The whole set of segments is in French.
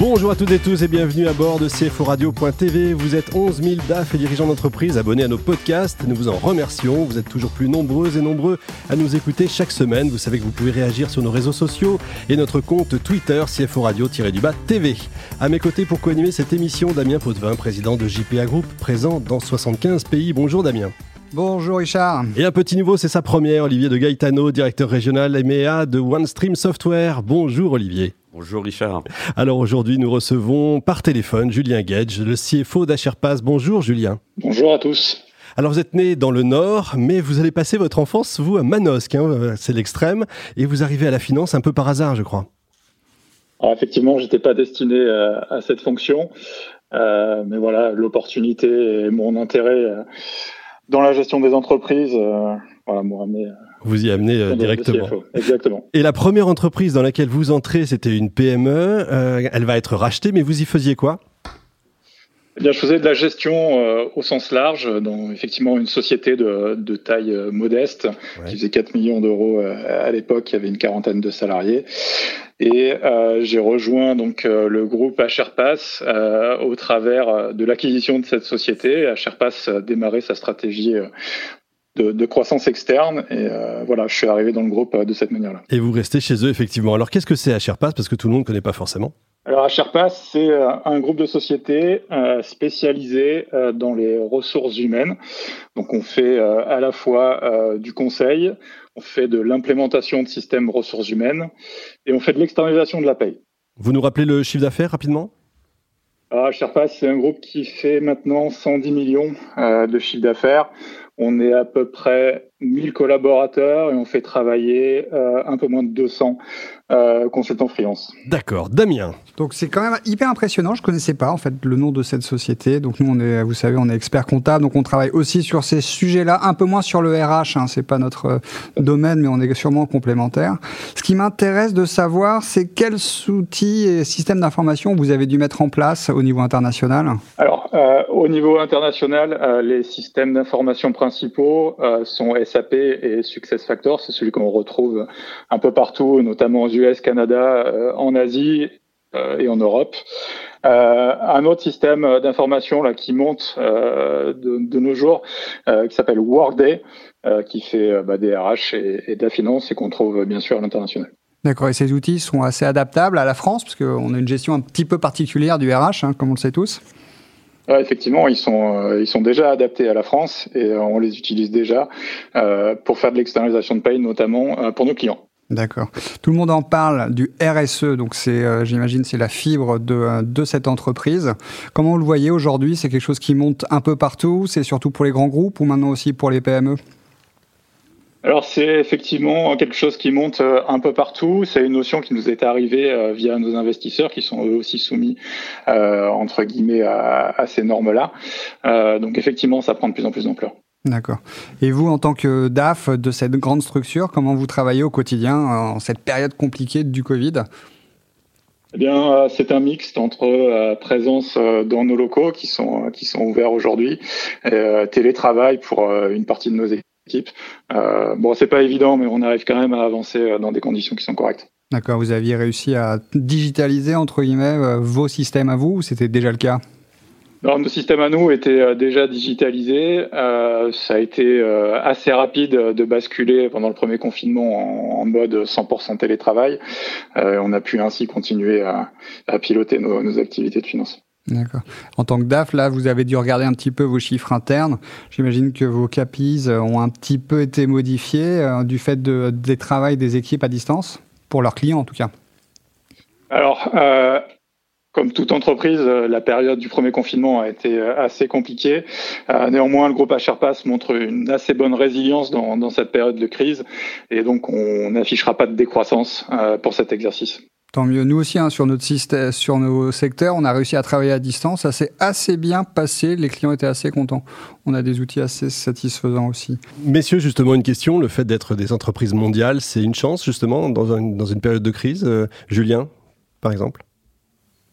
Bonjour à toutes et tous et bienvenue à bord de CFO Radio.tv. Vous êtes 11 000 DAF et dirigeants d'entreprise abonnés à nos podcasts. Nous vous en remercions. Vous êtes toujours plus nombreux et nombreux à nous écouter chaque semaine. Vous savez que vous pouvez réagir sur nos réseaux sociaux et notre compte Twitter CFO Radio-du-bas TV. À mes côtés pour co-animer cette émission, Damien Potvin, président de JPA Group, présent dans 75 pays. Bonjour Damien. Bonjour Richard. Et un petit nouveau, c'est sa première, Olivier de Gaetano, directeur régional MEA de OneStream Software. Bonjour Olivier. Bonjour Richard. Alors aujourd'hui, nous recevons par téléphone Julien Gage, le CFO d'Acherpass. Bonjour Julien. Bonjour à tous. Alors vous êtes né dans le Nord, mais vous allez passer votre enfance, vous, à Manosque, hein, c'est l'extrême, et vous arrivez à la finance un peu par hasard, je crois. Alors effectivement, j'étais pas destiné euh, à, cette fonction, euh, mais voilà, l'opportunité et mon intérêt euh, dans la gestion des entreprises, voilà, m'ont amené vous y amenez euh, directement. Exactement. Et la première entreprise dans laquelle vous entrez, c'était une PME. Euh, elle va être rachetée, mais vous y faisiez quoi? Eh bien, je faisais de la gestion euh, au sens large, dans effectivement une société de, de taille modeste, qui faisait 4 millions d'euros à l'époque, il y avait une quarantaine de salariés. Et j'ai rejoint donc le groupe HRPass au travers de l'acquisition de cette société. HRPass a démarré sa stratégie de, croissance externe. Et euh, voilà, je suis arrivé dans le groupe euh, de cette manière-là. Et vous restez chez eux, effectivement. Alors, qu'est-ce que c'est HRPass Parce que tout le monde ne connaît pas forcément. Alors, HRPass, c'est euh, un groupe de sociétés spécialisé dans les ressources humaines. Donc, on fait à la fois du conseil, on fait de l'implémentation de systèmes ressources humaines et on fait de l'externalisation de la paye. Vous nous rappelez le chiffre d'affaires rapidement? Ah, Sherpass, c'est un groupe qui fait maintenant 110 millions de chiffre d'affaires. On est à peu près 1000 collaborateurs et on fait travailler euh, un peu moins de 200 euh, consultants freelance. D'accord, Damien. Donc c'est quand même hyper impressionnant. Je connaissais pas en fait le nom de cette société. Donc nous on est, vous savez, on est expert comptable, donc on travaille aussi sur ces sujets-là, un peu moins sur le RH. Hein, c'est pas notre euh, domaine, mais on est sûrement complémentaires. Ce qui m'intéresse de savoir, c'est quels outils et systèmes d'information vous avez dû mettre en place au niveau international? Alors euh, au niveau international, euh, les systèmes d'information principaux sont SAP et SuccessFactors. C'est celui qu'on retrouve un peu partout, notamment aux US, Canada, euh, en Asie euh, et en Europe. Euh, un autre système d'information là qui monte de, nos jours, qui s'appelle Workday, qui fait bah, des RH et, de la finance et qu'on trouve bien sûr à l'international. D'accord, et ces outils sont assez adaptables à la France, parce qu'on a une gestion un petit peu particulière du RH, hein, comme on le sait tous? Effectivement, ils sont, euh, ils sont déjà adaptés à la France et euh, on les utilise déjà euh, pour faire de l'externalisation de paye, notamment pour nos clients. D'accord. Tout le monde en parle du RSE, donc c'est, j'imagine, c'est la fibre de, de cette entreprise. Comment vous le voyez aujourd'hui? C'est quelque chose qui monte un peu partout C'est surtout pour les grands groupes ou maintenant aussi pour les PME alors c'est effectivement quelque chose qui monte euh, un peu partout. C'est une notion qui nous est arrivée euh, via nos investisseurs qui sont eux aussi soumis euh, entre guillemets à, ces normes-là. donc effectivement, ça prend de plus en plus d'ampleur. D'accord. Et vous, en tant que DAF de cette grande structure, comment vous travaillez au quotidien en cette période compliquée du Covid? Eh bien, c'est un mixte entre présence dans nos locaux qui sont qui sont ouverts aujourd'hui, et télétravail pour une partie de nos équipes euh, bon, c'est pas évident, mais on arrive quand même à avancer euh, dans des conditions qui sont correctes. D'accord, vous aviez réussi à digitaliser, entre guillemets, euh, vos systèmes à vous, ou c'était déjà le cas? Alors, nos systèmes à nous étaient déjà digitalisés. ça a été assez rapide de basculer pendant le premier confinement en, mode 100% télétravail. on a pu ainsi continuer à, piloter nos, nos activités de finance. En tant que DAF, là, vous avez dû regarder un petit peu vos chiffres internes. J'imagine que vos CAPIs ont un petit peu été modifiés euh, du fait de, des travails des équipes à distance, pour leurs clients en tout cas. Alors, euh, comme toute entreprise, euh, la période du premier confinement a été assez compliquée. néanmoins, le groupe HRPass montre une assez bonne résilience dans cette période de crise et donc on n'affichera pas de décroissance pour cet exercice. Tant mieux. Nous aussi, hein, sur notre système, sur nos secteurs, on a réussi à travailler à distance. Ça s'est assez bien passé. Les clients étaient assez contents. On a des outils assez satisfaisants aussi. Messieurs, justement, une question. Le fait d'être des entreprises mondiales, c'est une chance, justement, dans, une période de crise. Euh, Julien, par exemple?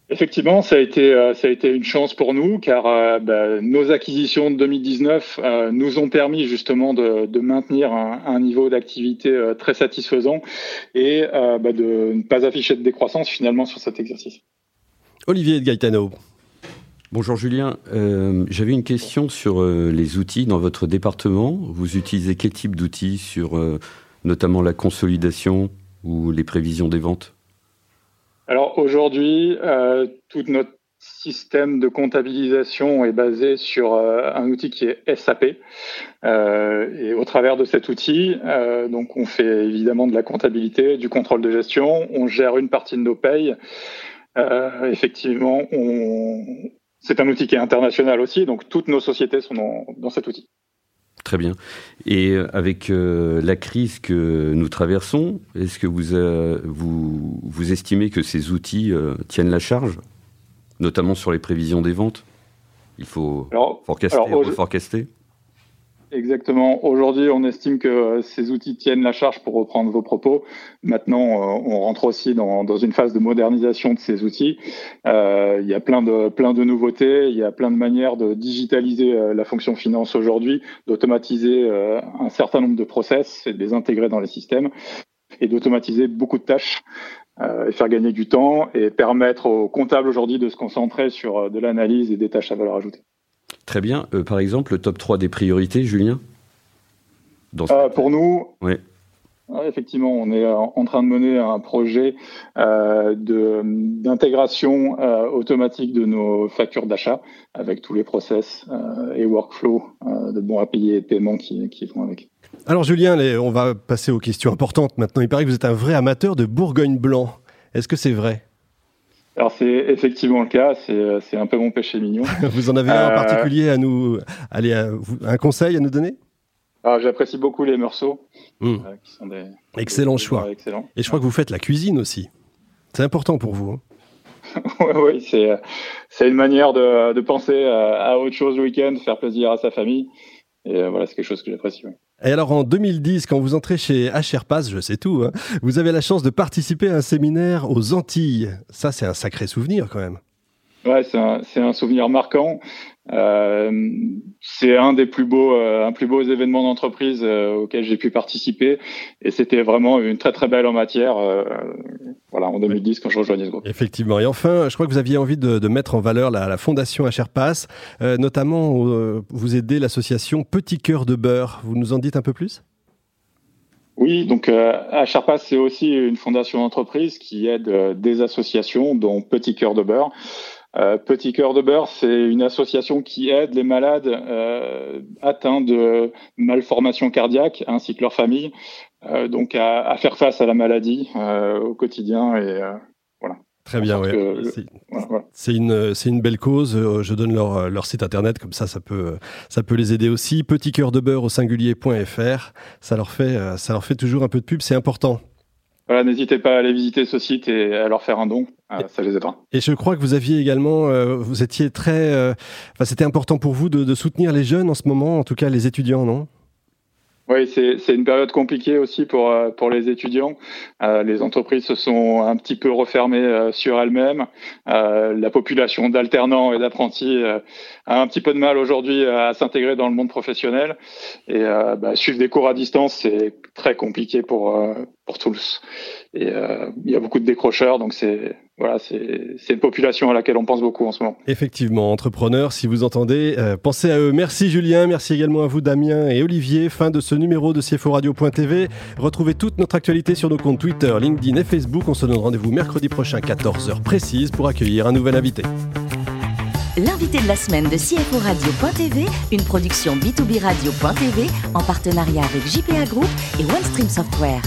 Effectivement, ça a été euh, ça a été une chance pour nous car euh, bah, nos acquisitions de 2019 euh, nous ont permis justement de, de maintenir un, un niveau d'activité très satisfaisant et bah, de ne pas afficher de décroissance finalement sur cet exercice. Olivier de Gaetano. Bonjour Julien, euh, j'avais une question sur les outils dans votre département. Vous utilisez quel type d'outils sur notamment la consolidation ou les prévisions des ventes? Alors aujourd'hui, euh, tout notre système de comptabilisation est basé sur euh, un outil qui est SAP. Euh, et au travers de cet outil, euh, donc on fait évidemment de la comptabilité, du contrôle de gestion, on gère une partie de nos payes. Euh, effectivement, on... c'est un outil qui est international aussi, donc toutes nos sociétés sont dans, dans cet outil. Très bien. Et euh, avec euh, la crise que nous traversons, est-ce que vous, euh, vous, vous, estimez que ces outils tiennent la charge, notamment sur les prévisions des ventes? Il faut forecaster, forecaster Exactement. Aujourd'hui, on estime que ces outils tiennent la charge pour reprendre vos propos. Maintenant, euh, on rentre aussi dans, dans, une phase de modernisation de ces outils. Euh, il y a plein de, plein de nouveautés, il y a plein de manières de digitaliser euh, la fonction finance aujourd'hui, d'automatiser euh, un certain nombre de process et de les intégrer dans les systèmes et d'automatiser beaucoup de tâches et faire gagner du temps et permettre aux comptables aujourd'hui de se concentrer sur de l'analyse et des tâches à valeur ajoutée. Très bien. Euh, par exemple, le top 3 des priorités, Julien euh, Pour nous, oui. effectivement, on est en train de mener un projet euh, d'intégration euh, automatique de nos factures d'achat avec tous les process et workflows de bons à payer et de paiement qui, qui vont avec. Alors Julien, on va passer aux questions importantes maintenant. Il paraît que vous êtes un vrai amateur de Bourgogne blanc. Est-ce que c'est vrai? Alors c'est effectivement le cas, c'est un peu mon péché mignon. vous en avez un en euh, particulier à nous, allez, un conseil à nous donner? Ah, J'apprécie beaucoup les morceaux, mmh. euh, qui sont des excellent choix. Et je crois que vous faites la cuisine aussi. C'est important pour vous. Hein oui, c'est une manière de, de penser à, autre chose le week-end, faire plaisir à sa famille. Et euh, voilà, c'est quelque chose que j'apprécie. Et alors en 2010, quand vous entrez chez HRPass, je sais tout, hein, vous avez la chance de participer à un séminaire aux Antilles. Ça, c'est un sacré souvenir quand même. Ouais, c'est un, un, souvenir marquant. Euh, c'est un des plus beaux, euh, un plus beaux événements d'entreprise euh, auxquels j'ai pu participer, et c'était vraiment une très très belle en matière. Euh, voilà, en 2010 quand je rejoignais ce groupe. Effectivement. Et enfin, je crois que vous aviez envie de, de mettre en valeur la, la fondation HRPass, notamment vous aidez l'association Petit Cœur de Beurre. Vous nous en dites un peu plus? Oui, donc euh, HRPass, c'est aussi une fondation d'entreprise qui aide des associations, dont Petit Cœur de Beurre. Euh, Petit Cœur de Beurre, c'est une association qui aide les malades euh, atteints de malformations cardiaques ainsi que leurs familles, euh, donc à, à, faire face à la maladie euh, au quotidien et voilà. Très bien, oui. C'est une, c'est une belle cause. Je donne leur, leur site internet, comme ça, ça peut, ça peut les aider aussi. Petit cœur de beurre au singulier.fr. Ça leur fait, ça leur fait toujours un peu de pub. C'est important. Voilà, n'hésitez pas à aller visiter ce site et à leur faire un don. Euh, ça les aidera. Et je crois que vous aviez également, euh, vous étiez très, euh, enfin, c'était important pour vous de, de, soutenir les jeunes en ce moment, en tout cas les étudiants, non? Oui, c'est une période compliquée aussi pour, euh, pour les étudiants. Euh, les entreprises se sont un petit peu refermées euh, sur elles-mêmes. Euh, la population d'alternants et d'apprentis a un petit peu de mal aujourd'hui à s'intégrer dans le monde professionnel. Et bah, suivre des cours à distance, c'est très compliqué pour, pour tous. Et il y a beaucoup de décrocheurs, donc c'est voilà, c'est une population à laquelle on pense beaucoup en ce moment. Effectivement, entrepreneurs, si vous entendez, euh, pensez à eux. Merci Julien, merci également à vous Damien et Olivier. Fin de ce numéro de CFO Radio.tv. Retrouvez toute notre actualité sur nos comptes Twitter, LinkedIn et Facebook. On se donne rendez-vous mercredi prochain, 14h précise, pour accueillir un nouvel invité. L'invité de la semaine de CFO Radio.tv, une production B2B Radio.tv en partenariat avec JPA Group et OneStream Software.